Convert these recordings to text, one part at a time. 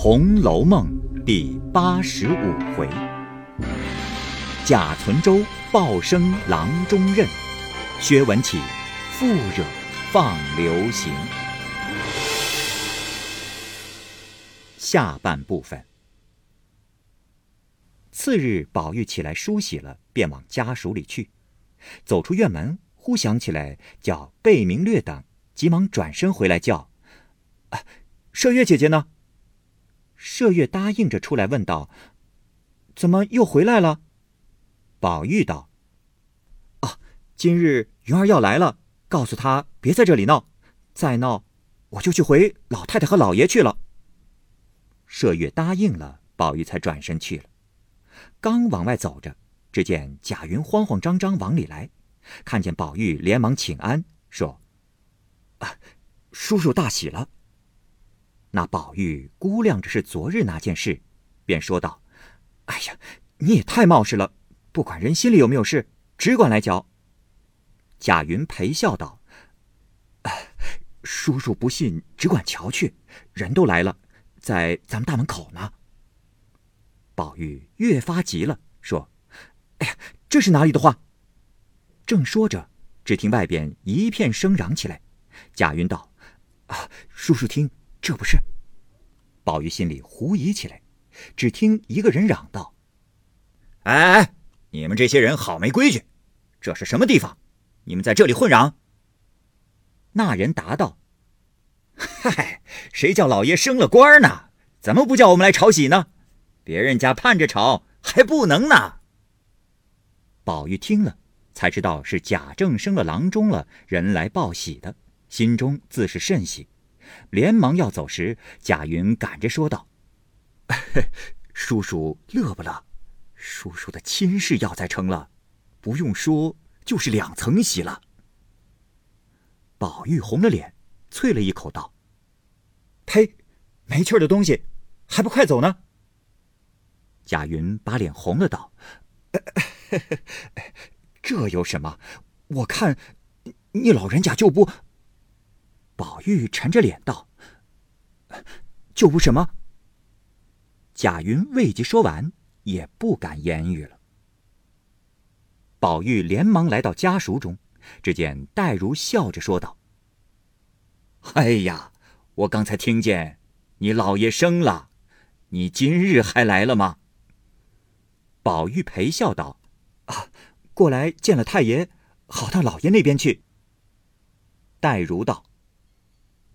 红楼梦》第八十五回：贾存周报生郎中任，薛文起复惹放流刑。下半部分。次日，宝玉起来梳洗了，便往家属里去。走出院门，忽想起来叫贝明略等，急忙转身回来叫：“啊，麝月姐姐呢？”麝月答应着出来问道：“怎么又回来了？”宝玉道：“啊，今日云儿要来了，告诉他别在这里闹，再闹我就去回老太太和老爷去了。”麝月答应了，宝玉才转身去了。刚往外走着，只见贾云慌慌张张往里来，看见宝玉，连忙请安，说：“啊，叔叔大喜了。”那宝玉估量着是昨日那件事，便说道：“哎呀，你也太冒失了！不管人心里有没有事，只管来瞧。”贾云陪笑道：“叔叔不信，只管瞧去。人都来了，在咱们大门口呢。”宝玉越发急了，说：“哎呀，这是哪里的话？”正说着，只听外边一片声嚷起来。贾云道：“啊，叔叔听。”这不是，宝玉心里狐疑起来。只听一个人嚷道：“哎哎，你们这些人好没规矩！这是什么地方？你们在这里混嚷？”那人答道：“嗨，谁叫老爷升了官呢？怎么不叫我们来吵喜呢？别人家盼着吵还不能呢。”宝玉听了，才知道是贾政升了郎中了，人来报喜的，心中自是甚喜。连忙要走时，贾云赶着说道：“ 叔叔乐不乐？叔叔的亲事要在成了，不用说，就是两层喜了。”宝玉红了脸，啐了一口道：“呸！没趣的东西，还不快走呢！”贾云把脸红了，道：“ 这有什么？我看你老人家就不……”宝玉沉着脸道：“就不什么。”贾云未及说完，也不敢言语了。宝玉连忙来到家塾中，只见黛如笑着说道：“哎呀，我刚才听见你老爷生了，你今日还来了吗？”宝玉陪笑道：“啊，过来见了太爷，好到老爷那边去。”黛如道。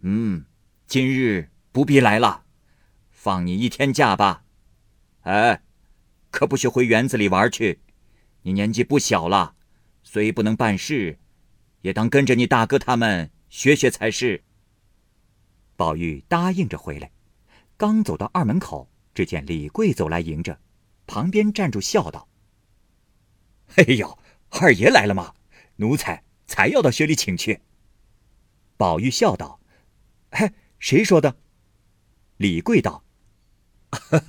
嗯，今日不必来了，放你一天假吧。哎，可不许回园子里玩去。你年纪不小了，虽不能办事，也当跟着你大哥他们学学才是。宝玉答应着回来，刚走到二门口，只见李贵走来迎着，旁边站住笑道：“哎呦，二爷来了吗？奴才才要到薛里请去。”宝玉笑道。嘿，谁说的？李贵道：“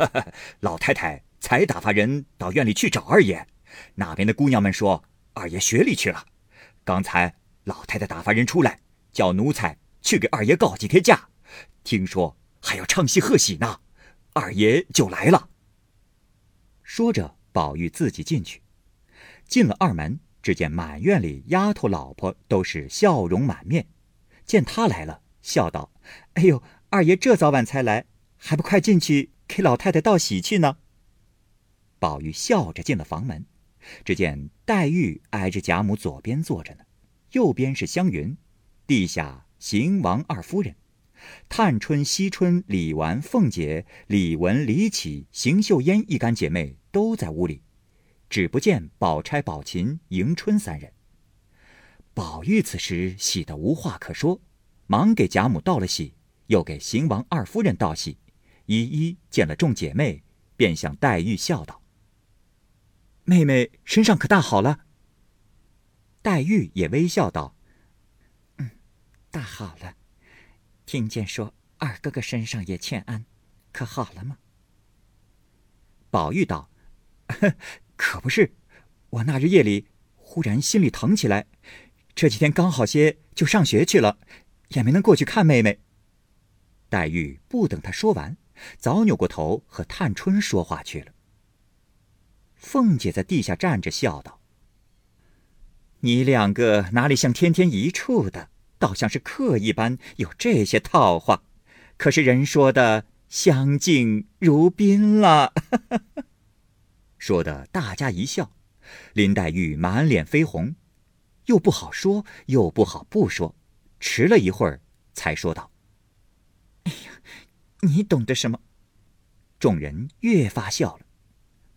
老太太才打发人到院里去找二爷，那边的姑娘们说二爷学里去了。刚才老太太打发人出来，叫奴才去给二爷告几天假，听说还要唱戏贺喜呢。二爷就来了。”说着，宝玉自己进去，进了二门，只见满院里丫头老婆都是笑容满面，见他来了。笑道：“哎呦，二爷这早晚才来，还不快进去给老太太道喜去呢？”宝玉笑着进了房门，只见黛玉挨着贾母左边坐着呢，右边是湘云，地下邢王二夫人，探春、惜春、李纨、凤姐、李文、李绮、邢岫烟一干姐妹都在屋里，只不见宝钗、宝琴、迎春三人。宝玉此时喜得无话可说。忙给贾母道了喜，又给邢王二夫人道喜，一一见了众姐妹，便向黛玉笑道：“妹妹身上可大好了。”黛玉也微笑道：“嗯，大好了。听见说二哥哥身上也欠安，可好了吗？”宝玉道：“可不是，我那日夜里忽然心里疼起来，这几天刚好些就上学去了。”也没能过去看妹妹。黛玉不等他说完，早扭过头和探春说话去了。凤姐在地下站着，笑道：“你两个哪里像天天一处的，倒像是客一般，有这些套话。可是人说的相敬如宾了。”说的大家一笑，林黛玉满脸绯红，又不好说，又不好不说，迟了一会儿，才说道：“哎呀，你懂得什么？”众人越发笑了。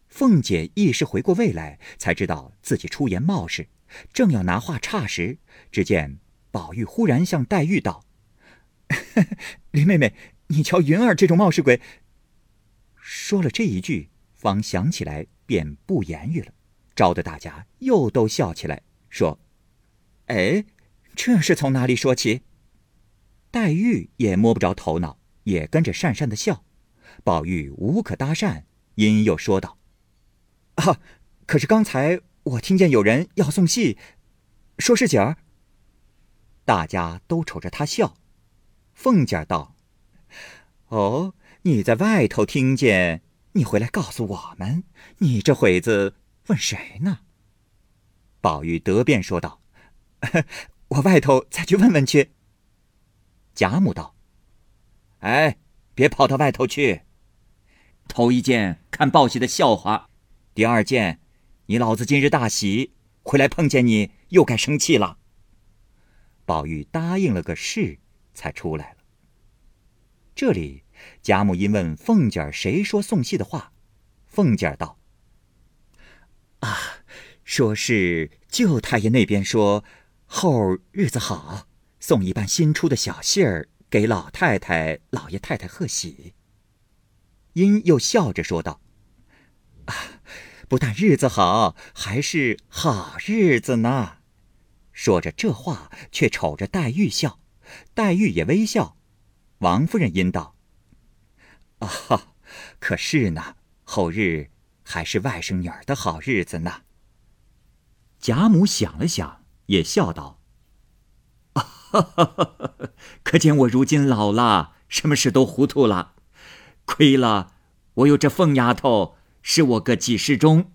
凤姐一时回过味来，才知道自己出言冒失，正要拿话岔时，只见宝玉忽然向黛玉道：“林妹妹，你瞧云儿这种冒失鬼。”说了这一句，方想起来，便不言语了，招得大家又都笑起来，说：“哎，这是从哪里说起？”黛玉也摸不着头脑，也跟着讪讪的笑。宝玉无可搭讪，因又说道。啊！可是刚才我听见有人要送戏，说是景儿。大家都瞅着他笑。凤姐儿道：“哦，你在外头听见，你回来告诉我们。你这会子问谁呢？”宝玉得便说道：“呵我外头再去问问去。”贾母道：“哎，别跑到外头去。头一件看报喜的笑话。”第二件，你老子今日大喜，回来碰见你又该生气了。宝玉答应了个是，才出来了。这里贾母因问凤姐儿谁说送戏的话，凤姐儿道：“啊，说是舅太爷那边说，后日子好，送一半新出的小信儿给老太太、老爷太太贺喜。”因又笑着说道：“啊。”不但日子好，还是好日子呢。说着这话，却瞅着黛玉笑，黛玉也微笑。王夫人因道：“啊哈，可是呢，后日还是外甥女儿的好日子呢。”贾母想了想，也笑道：“可见我如今老了，什么事都糊涂了。亏了我有这凤丫头。”是我个几世中，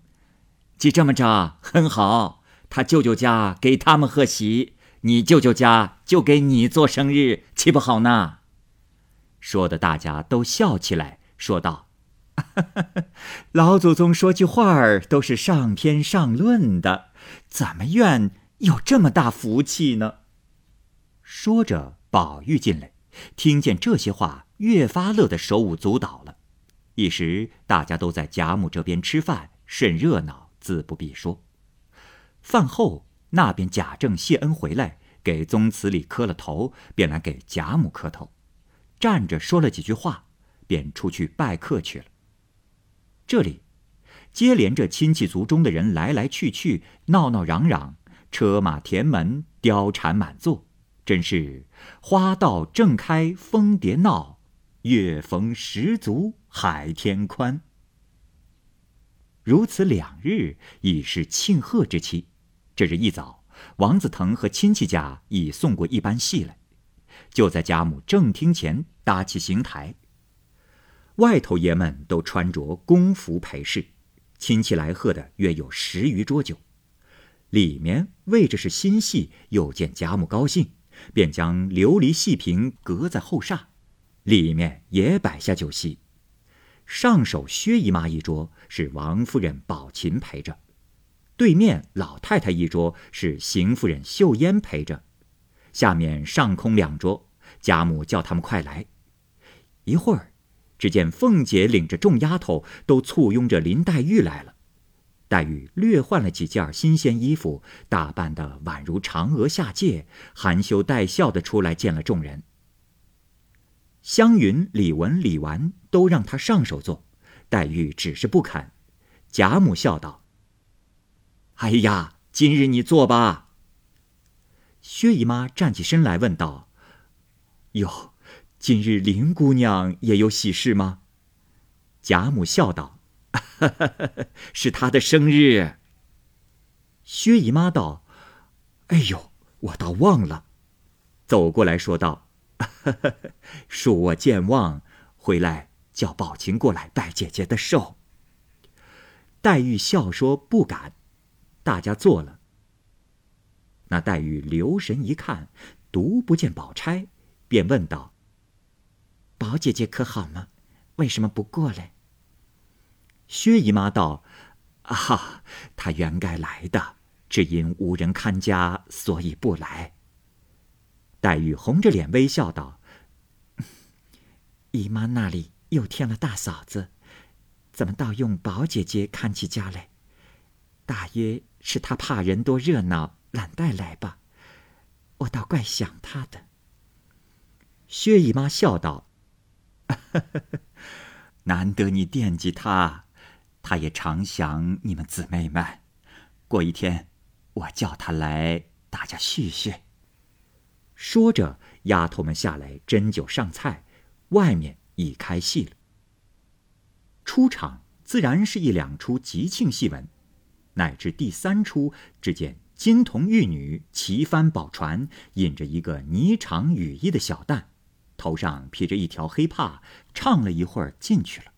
既这么着很好。他舅舅家给他们贺喜，你舅舅家就给你做生日，岂不好呢？说的大家都笑起来，说道：“老祖宗说句话儿都是上天上论的，怎么怨有这么大福气呢？”说着，宝玉进来，听见这些话，越发乐得手舞足蹈了。一时大家都在贾母这边吃饭，甚热闹，自不必说。饭后那边贾政谢恩回来，给宗祠里磕了头，便来给贾母磕头，站着说了几句话，便出去拜客去了。这里接连着亲戚族中的人来来去去，闹闹嚷嚷，车马填门，貂蝉满座，真是花道正开，蜂蝶闹，月逢十足。海天宽。如此两日已是庆贺之期。这日一早，王子腾和亲戚家已送过一班戏来，就在贾母正厅前搭起行台。外头爷们都穿着宫服陪侍，亲戚来贺的约有十余桌酒。里面为着是新戏，又见贾母高兴，便将琉璃戏瓶搁在后厦，里面也摆下酒席。上首薛姨妈一桌是王夫人、宝琴陪着，对面老太太一桌是邢夫人、秀烟陪着，下面上空两桌，贾母叫他们快来。一会儿，只见凤姐领着众丫头都簇拥着林黛玉来了。黛玉略换了几件新鲜衣服，打扮得宛如嫦娥下界，含羞带笑的出来见了众人。湘云、李文、李纨都让她上手做，黛玉只是不肯。贾母笑道：“哎呀，今日你坐吧。”薛姨妈站起身来问道：“哟，今日林姑娘也有喜事吗？”贾母笑道：“ 是她的生日。”薛姨妈道：“哎呦，我倒忘了。”走过来说道。恕我健忘，回来叫宝琴过来拜姐姐的寿。”黛玉笑说：“不敢。”大家坐了。那黛玉留神一看，独不见宝钗，便问道：“宝姐姐可好吗？为什么不过来？”薛姨妈道：“啊，她原该来的，只因无人看家，所以不来。”黛玉红着脸微笑道：“姨妈那里又添了大嫂子，怎么倒用宝姐姐看起家来？大约是她怕人多热闹，懒带来吧。我倒怪想她的。”薛姨妈笑道：“难得你惦记她，他也常想你们姊妹们。过一天，我叫她来，大家叙叙。”说着，丫头们下来斟酒上菜，外面已开戏了。出场自然是一两出吉庆戏文，乃至第三出，只见金童玉女齐帆宝船，引着一个霓裳羽衣的小旦，头上披着一条黑帕，唱了一会儿进去了。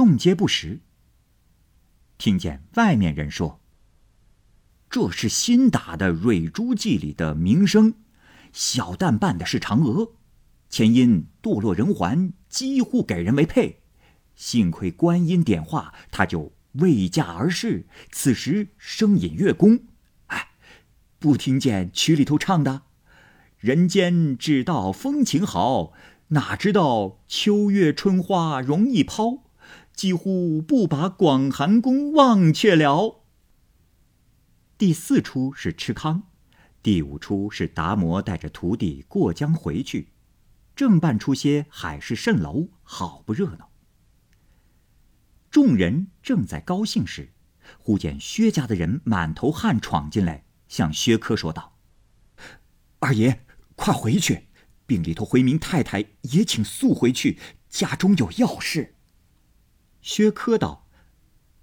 众皆不识。听见外面人说：“这是新打的《蕊珠记》里的名声。”小旦扮的是嫦娥，前因堕落人寰，几乎给人为配。幸亏观音点化，他就未嫁而逝。此时声引月宫，哎，不听见曲里头唱的：“人间只道风情好，哪知道秋月春花容易抛，几乎不把广寒宫忘却了。”第四出是吃糠。第五出是达摩带着徒弟过江回去，正办出些海市蜃楼，好不热闹。众人正在高兴时，忽见薛家的人满头汗闯进来，向薛科说道：“二爷，快回去，病里头回民太太也请速回去，家中有要事。”薛科道：“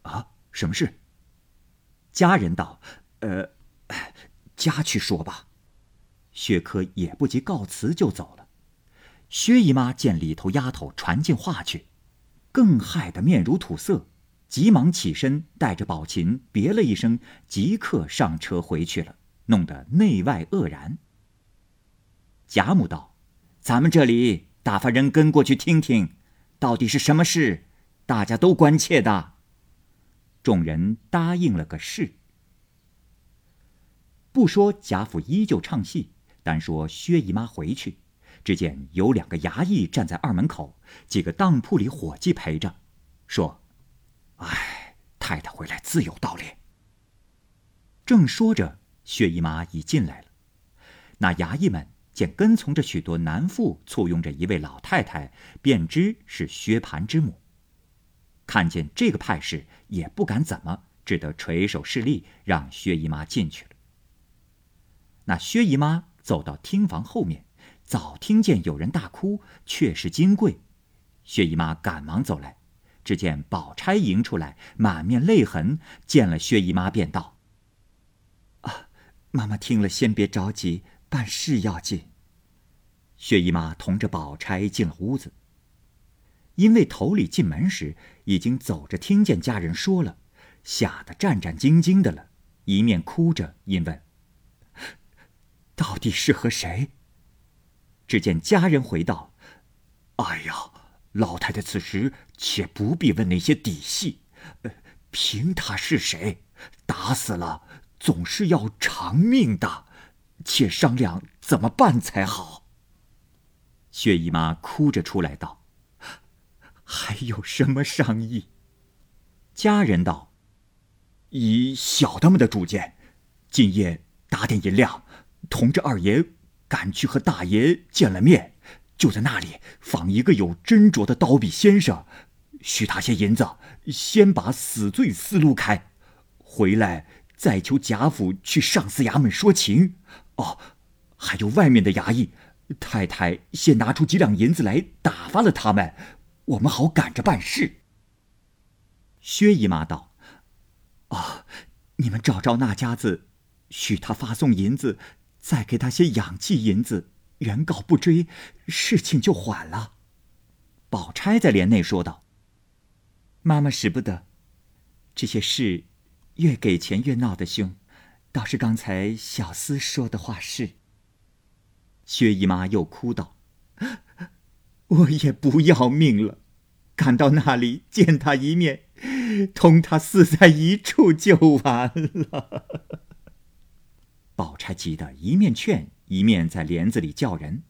啊，什么事？”家人道：“呃。”家去说吧，薛科也不及告辞就走了。薛姨妈见里头丫头传进话去，更害得面如土色，急忙起身带着宝琴别了一声，即刻上车回去了，弄得内外愕然。贾母道：“咱们这里打发人跟过去听听，到底是什么事？大家都关切的。”众人答应了个是。不说贾府依旧唱戏，单说薛姨妈回去，只见有两个衙役站在二门口，几个当铺里伙计陪着，说：“哎，太太回来自有道理。”正说着，薛姨妈已进来了。那衙役们见跟从着许多男妇簇拥着一位老太太，便知是薛蟠之母。看见这个派势，也不敢怎么，只得垂手示例，让薛姨妈进去了。那薛姨妈走到厅房后面，早听见有人大哭，却是金贵。薛姨妈赶忙走来，只见宝钗迎出来，满面泪痕，见了薛姨妈便道：“啊，妈妈听了，先别着急，办事要紧。”薛姨妈同着宝钗进了屋子。因为头里进门时已经走着听见家人说了，吓得战战兢兢的了，一面哭着，因问。到底是和谁？只见家人回道：“哎呀，老太太此时且不必问那些底细，呃，凭他是谁，打死了总是要偿命的，且商量怎么办才好。”薛姨妈哭着出来道：“还有什么商议？”家人道：“以小的们的主见，今夜打点银两。”同着二爷赶去和大爷见了面，就在那里访一个有斟酌的刀笔先生，许他些银子，先把死罪思路开，回来再求贾府去上司衙门说情。哦，还有外面的衙役，太太先拿出几两银子来打发了他们，我们好赶着办事。薛姨妈道：“啊，你们找着那家子，许他发送银子。”再给他些养济银子，原告不追，事情就缓了。宝钗在帘内说道：“妈妈使不得，这些事越给钱越闹得凶，倒是刚才小厮说的话是。”薛姨妈又哭道：“我也不要命了，赶到那里见他一面，同他死在一处就完了。”宝钗急得一面劝，一面在帘子里叫人：“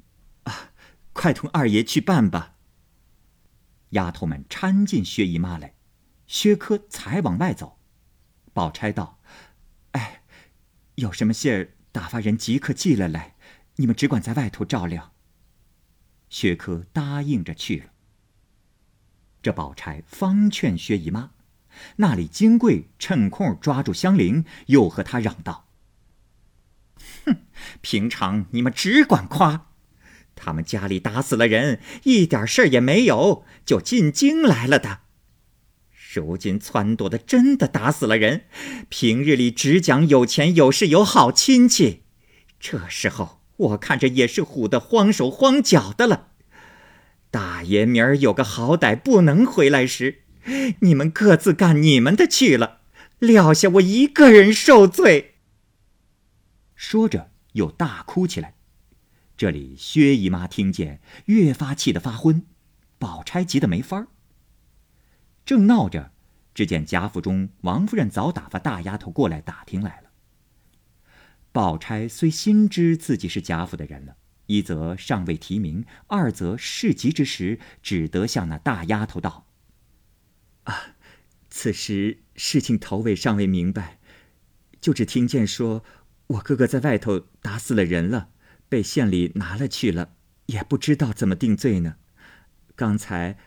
啊，快同二爷去办吧。”丫头们搀进薛姨妈来，薛科才往外走。宝钗道：“哎，有什么信儿，打发人即刻寄了来，你们只管在外头照料。”薛科答应着去了。这宝钗方劝薛姨妈，那里金贵趁空抓住香菱，又和她嚷道：“哼，平常你们只管夸。”他们家里打死了人，一点事儿也没有，就进京来了的。如今撺掇的真的打死了人，平日里只讲有钱有势有好亲戚，这时候我看着也是唬得慌手慌脚的了。大爷明儿有个好歹不能回来时，你们各自干你们的去了，撂下我一个人受罪。说着又大哭起来。这里薛姨妈听见，越发气得发昏，宝钗急得没法儿。正闹着，只见贾府中王夫人早打发大丫头过来打听来了。宝钗虽心知自己是贾府的人了，一则尚未提名，二则事急之时，只得向那大丫头道：“啊，此时事情头尾尚未明白，就只听见说我哥哥在外头打死了人了。”被县里拿了去了，也不知道怎么定罪呢。刚才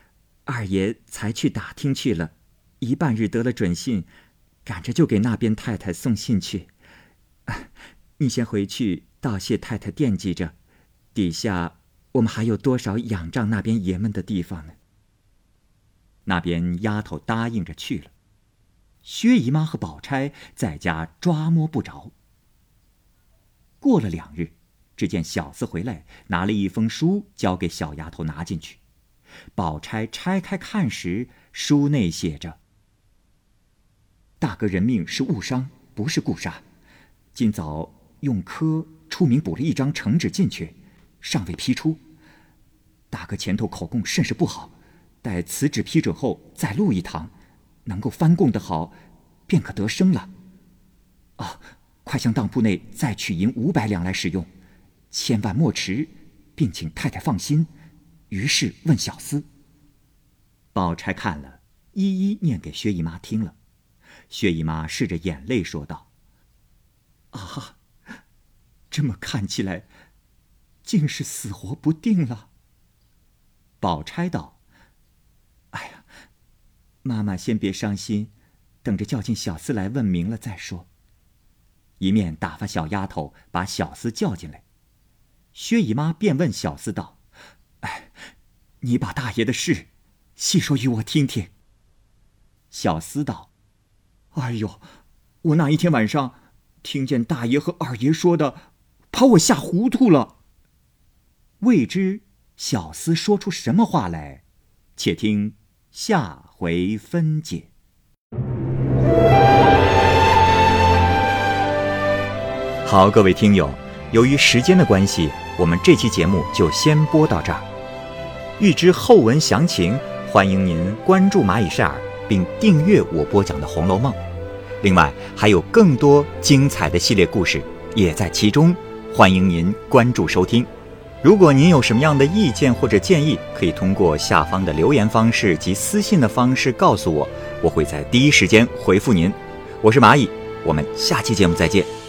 二爷才去打听去了，一半日得了准信，赶着就给那边太太送信去。你先回去道谢太太惦记着，底下我们还有多少仰仗那边爷们的地方呢？那边丫头答应着去了，薛姨妈和宝钗在家抓摸不着。过了两日。只见小厮回来，拿了一封书，交给小丫头拿进去。宝钗拆开看时，书内写着：“大哥人命是误伤，不是故杀。今早用科出名补了一张呈纸进去，尚未批出。大哥前头口供甚是不好，待此纸批准后再录一堂，能够翻供的好，便可得生了。啊，快向当铺内再取银五百两来使用。”千万莫迟，并请太太放心。于是问小厮。宝钗看了一一念给薛姨妈听了。薛姨妈拭着眼泪说道：“啊，这么看起来，竟是死活不定了。”宝钗道：“哎呀，妈妈先别伤心，等着叫进小厮来问明了再说。”一面打发小丫头把小厮叫进来。薛姨妈便问小厮道：“哎，你把大爷的事细说与我听听。”小厮道：“哎呦，我那一天晚上听见大爷和二爷说的，把我吓糊涂了。未知小厮说出什么话来，且听下回分解。”好，各位听友。由于时间的关系，我们这期节目就先播到这儿。欲知后文详情，欢迎您关注蚂蚁晒尔，并订阅我播讲的《红楼梦》。另外，还有更多精彩的系列故事也在其中，欢迎您关注收听。如果您有什么样的意见或者建议，可以通过下方的留言方式及私信的方式告诉我，我会在第一时间回复您。我是蚂蚁，我们下期节目再见。